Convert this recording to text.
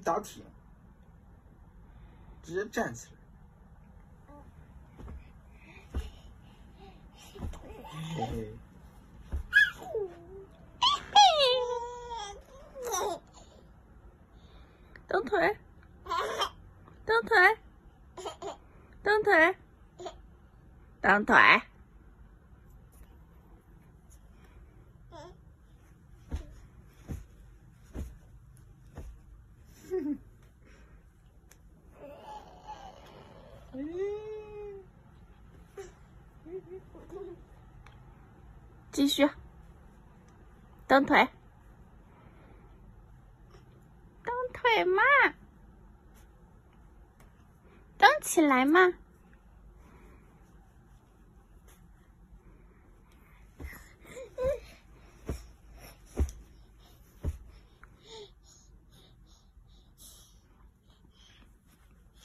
打铁，直接站起来。嘿嘿。蹬腿，蹬腿，蹬腿，蹬腿。继续，蹬腿，蹬腿嘛，蹬起来嘛。